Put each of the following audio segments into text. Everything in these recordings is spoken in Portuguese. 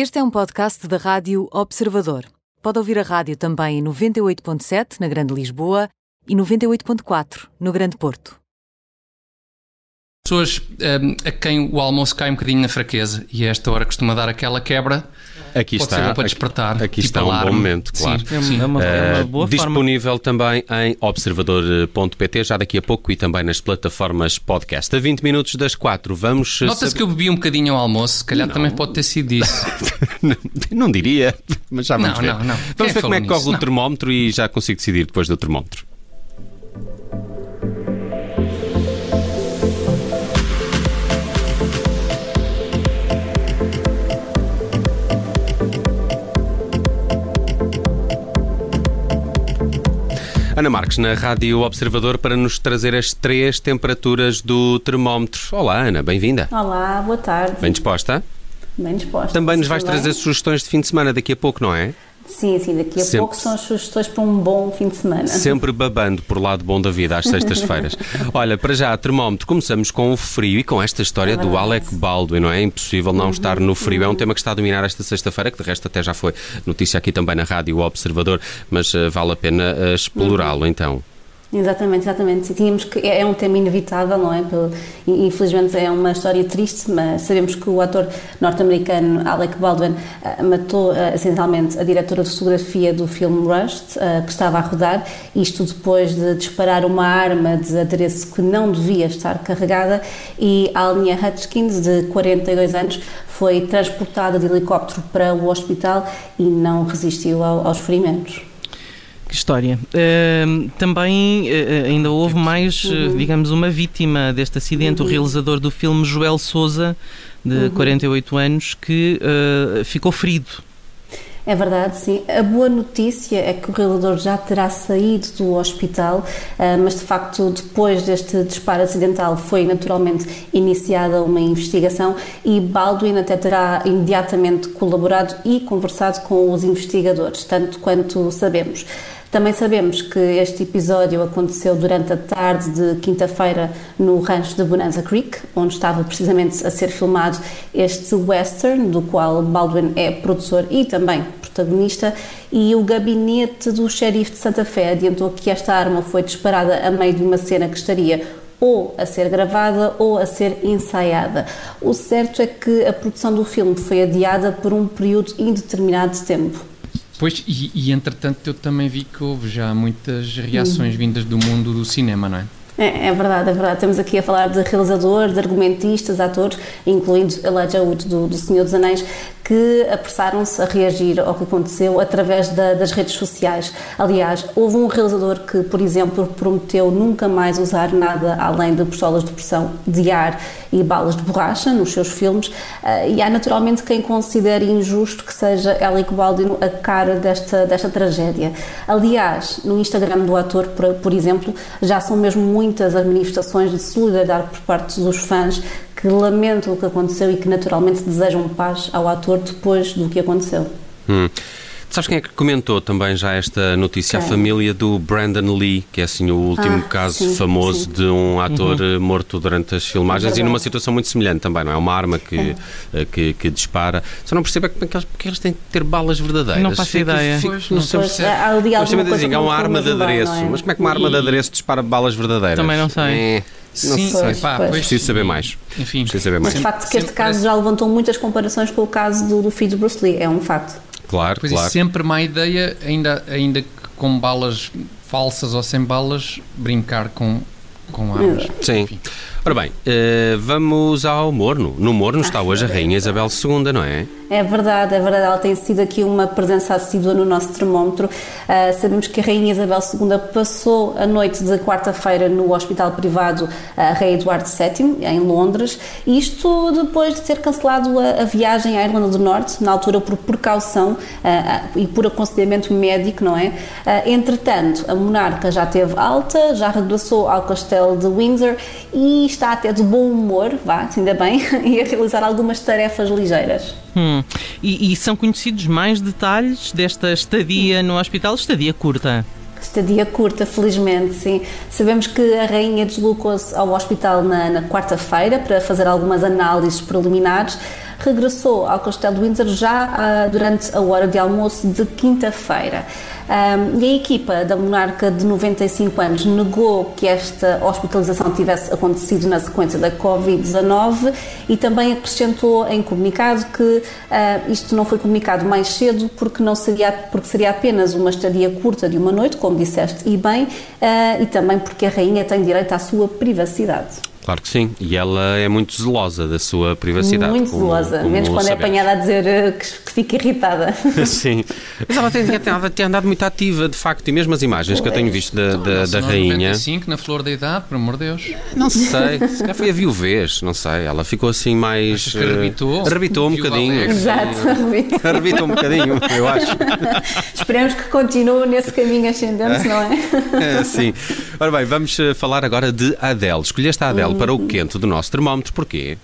Este é um podcast da Rádio Observador. Pode ouvir a rádio também em 98.7 na Grande Lisboa e 98.4 no Grande Porto. Pessoas um, a quem o almoço cai um bocadinho na fraqueza e a esta hora costuma dar aquela quebra. Aqui Pode está, ser bom para despertar. Aqui, tipo está um alarme. bom momento, claro. Sim, sim. É uma, é uma Uh, boa forma. disponível também em observador.pt já daqui a pouco e também nas plataformas podcast. A 20 minutos das 4 vamos. uh, Nota-se que eu bebi um bocadinho ao almoço, se calhar também pode ter sido isso. não diria, mas já vamos Não, ver. não, não. Vamos Quem ver como falou é que corre o Não. termómetro e já consigo decidir depois do termómetro. Ana Marques, na Rádio Observador, para nos trazer as três temperaturas do termómetro. Olá, Ana, bem-vinda. Olá, boa tarde. Bem disposta? Bem disposta. Também nos vais trazer sugestões de fim de semana daqui a pouco, não é? Sim, sim, daqui a Sempre. pouco são as sugestões para um bom fim de semana. Sempre babando por lado bom da vida às sextas-feiras. Olha, para já, termómetro, começamos com o frio e com esta história É do. Alec Baldwin, não é? Impossível não estar no frio. É um tema que está a dominar esta sexta-feira, que de resto até já foi notícia aqui também na Rádio Observador, mas eh, vale a pena eh, explorá-lo então. Exatamente, exatamente. Tínhamos que é é um tema inevitável, não é? Infelizmente é uma história triste, mas sabemos que o ator norte-americano Alec Baldwin ah, matou ah, essencialmente a diretora de fotografia do filme Rushed, ah, que estava a rodar, isto depois de disparar uma arma de adereço que não devia estar carregada e Alnia Hutchins, de 42 anos, foi transportada de helicóptero para o hospital e não resistiu ao- aos ferimentos. Que história. Ahm, também eh, ainda houve mais, eh, digamos, uma vítima deste acidente, o realizador do filme Joel Souza, de 48 anos, que eh, ficou ferido. É verdade, sim. A boa notícia é que o realizador já terá saído do hospital, mas de facto, depois deste disparo acidental, foi naturalmente iniciada uma investigação e Baldwin até terá imediatamente colaborado e conversado com os investigadores, tanto quanto sabemos. Também sabemos que este episódio aconteceu durante a tarde de quinta-feira no rancho de Bonanza Creek, onde estava precisamente a ser filmado este western, do qual Baldwin é produtor e também protagonista, e o gabinete do xerife de Santa Fé adiantou que esta arma foi disparada a meio de uma cena que estaria ou a ser gravada ou a ser ensaiada. O certo é que a produção do filme foi adiada por um período indeterminado de tempo. Pois, e, e entretanto eu também vi que houve já muitas reações vindas do mundo do cinema, não é? É, é verdade, é verdade. Estamos aqui a falar de realizadores, de argumentistas, atores, incluindo Elijah Wood do, do Senhor dos Anéis, que apressaram-se a reagir ao que aconteceu através da- das redes sociais. Aliás, houve um realizador que, por exemplo, prometeu nunca mais usar nada além de pistolas de pressão de ar e balas de borracha nos seus filmes, eh, e há naturalmente quem considere injusto que seja Alec Baldwin a cara desta, desta tragédia. Aliás, no Instagram do ator, por, por exemplo, já são mesmo muitas as manifestações de solidariedade por parte dos fãs que lamentam o que aconteceu e que naturalmente desejam paz ao ator depois do que aconteceu. Hum. Sabes quem é que comentou também já esta notícia? A família do Brandon Lee, que é assim o último Ah, caso sim, famoso sim. de um ator eh, morto durante as filmagens e verdade. numa situação muito semelhante também, não é? Uma arma que, eh, que, que dispara. Só não percebo é como é que eles, porque eles têm que ter balas verdadeiras. Não faço ideia. fico- Pois, não não sei há ali alguma coisa dizem, é não uma arma de bem, adereço. não é? Mas como é que uma arma de adereço dispara balas verdadeiras? Também não sei. É, Sim, sei. Pois, pá, pois. Preciso saber mais. Enfim, Preciso saber Mas mais. de facto que este Sempre caso parece- já levantou muitas comparações com o caso do, do filho de Bruce Lee, é um facto. Claro, Pois claro. é, sempre má ideia, ainda, ainda que com balas falsas ou sem balas, brincar com, com armas. Sim. Enfim. Ora bem, eh, vamos ao Morno. No Morno está hoje a Rainha Isabel II, não é? É verdade, é verdade. Ela tem sido aqui uma presença assídua no nosso termómetro. Ah, sabemos que a Rainha Isabel II passou a noite de quarta-feira no hospital privado ah, Rei Eduardo VII, em Londres. Isto depois de ter cancelado a, a viagem à Irlanda do Norte, na altura por precaução ah, ah, e por aconselhamento médico, não é? Ah, entretanto, a monarca já teve alta, já regressou ao castelo de Windsor e está até de bom humor, vá, ainda bem, e a realizar algumas tarefas ligeiras. Hum. E, e são conhecidos mais detalhes desta estadia no hospital? Estadia curta. Estadia curta, felizmente, sim. Sabemos que a rainha deslocou-se ao hospital na, na quarta-feira para fazer algumas análises preliminares, regressou ao Castelo de Windsor já uh, durante a hora de almoço de quinta-feira. Um, e a equipa da monarca de 95 anos negou que esta hospitalização tivesse acontecido na sequência da Covid-19 e também acrescentou em comunicado que uh, isto não foi comunicado mais cedo porque, não seria, porque seria apenas uma estadia curta de uma noite, como disseste e bem, uh, e também porque a rainha tem direito à sua privacidade. Claro que sim, e ela é muito zelosa da sua privacidade. Muito como, zelosa, como menos quando sabemos. é apanhada a dizer eh, que, que fica irritada. sim, mas ela tem, tem, tem, andado muito ativa, de facto, e mesmo as imagens que eu tenho visto da, da, da rainha. 95, na flor da idade, por amor de Deus. Não sei, se calhar foi a viuvez, não sei, ela ficou assim mais. Uh, arrebitou. Arrebitou um bocadinho. Exato, arrebitou. arrebitou um bocadinho, eu acho. Esperemos que continue nesse caminho ascendente, não é? é? Sim. Ora bem, vamos eh, falar agora de Adele. Escolheste a Adele para o quente do nosso termómetro. Porquê?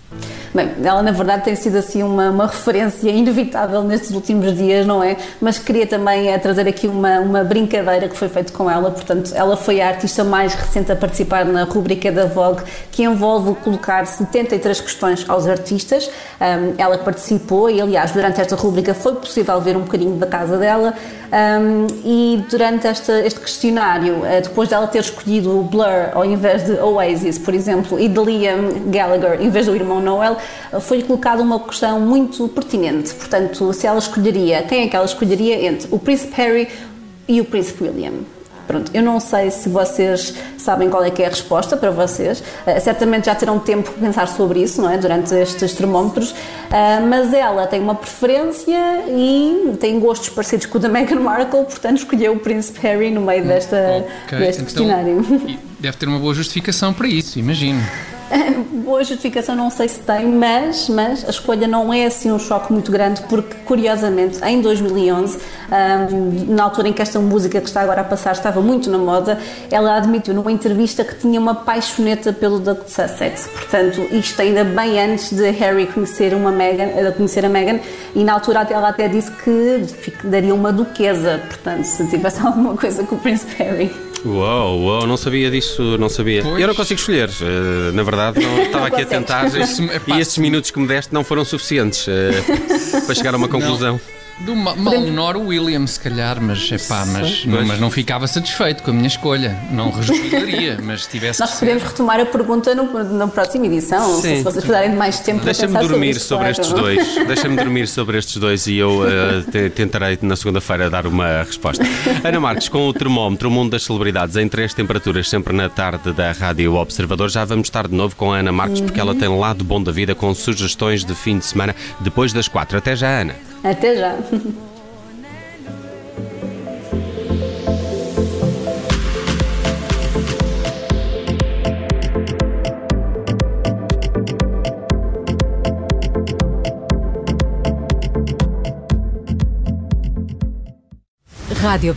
Bem, ela na verdade tem sido assim uma, uma referência inevitável nestes últimos dias, não é? Mas queria também é, trazer aqui uma, uma brincadeira que foi feita com ela. Portanto, ela foi a artista mais recente a participar na rubrica da Vogue, que envolve colocar 73 questões aos artistas. Um, ela participou e, aliás, durante esta rubrica foi possível ver um bocadinho da casa dela. Um, e durante esta, este questionário, eh, depois dela ter escolhido Blur ao invés de Oasis, por exemplo, e de Liam Gallagher em vez do irmão Noel, foi colocada uma questão muito pertinente. Portanto, se ela escolheria, quem é que ela escolheria entre o Príncipe Harry e o Príncipe William? Pronto, eu não sei se vocês sabem qual é que é a resposta para vocês. Uh, certamente já terão tempo de pensar sobre isso, não é? Durante estes termómetros. Uh, mas ela tem uma preferência e tem gostos parecidos com o da Meghan Markle, portanto escolheu o Príncipe Harry no meio desta, okay. deste então, questionário. Deve ter uma boa justificação para isso, imagino. Boa justificação não sei se tem, mas, mas a escolha não é assim um choque muito grande, porque curiosamente em 2011, um, na altura em que esta música que está agora a passar estava muito na moda, ela admitiu numa entrevista que tinha uma paixoneta pelo Doug Sussex. Portanto, isto ainda bem antes de Harry conhecer, uma Meghan, eh, conhecer a Meghan, e na altura ela até disse que daria uma duquesa, portanto, se tivesse alguma coisa com o Príncipe Harry. Uau, uau, não sabia disso, não sabia. Pois. Eu não consigo escolher, uh, na verdade, não, estava aqui a tentar e esses minutos que me deste não foram suficientes uh, para chegar a uma conclusão. Não. Do mal menor o William, se calhar, mas, epá, mas, não, mas não ficava satisfeito com a minha escolha. Não rejubilaria, mas se tivesse. Nós podemos ser... retomar a pergunta no, na próxima edição, Sim. se vocês precisarem de mais tempo Deixa-me dormir sobre, sobre estes dois. Deixa-me dormir sobre estes dois e eu uh, tentarei na segunda-feira dar uma resposta. Ana Marques, com o termómetro, o mundo das celebridades em três temperaturas, sempre na tarde da Rádio Observador. Já vamos estar de novo com a Ana Marques, uhum. porque ela tem lado bom da vida com sugestões de fim de semana depois das quatro. Até já, Ana. Até já. Rádio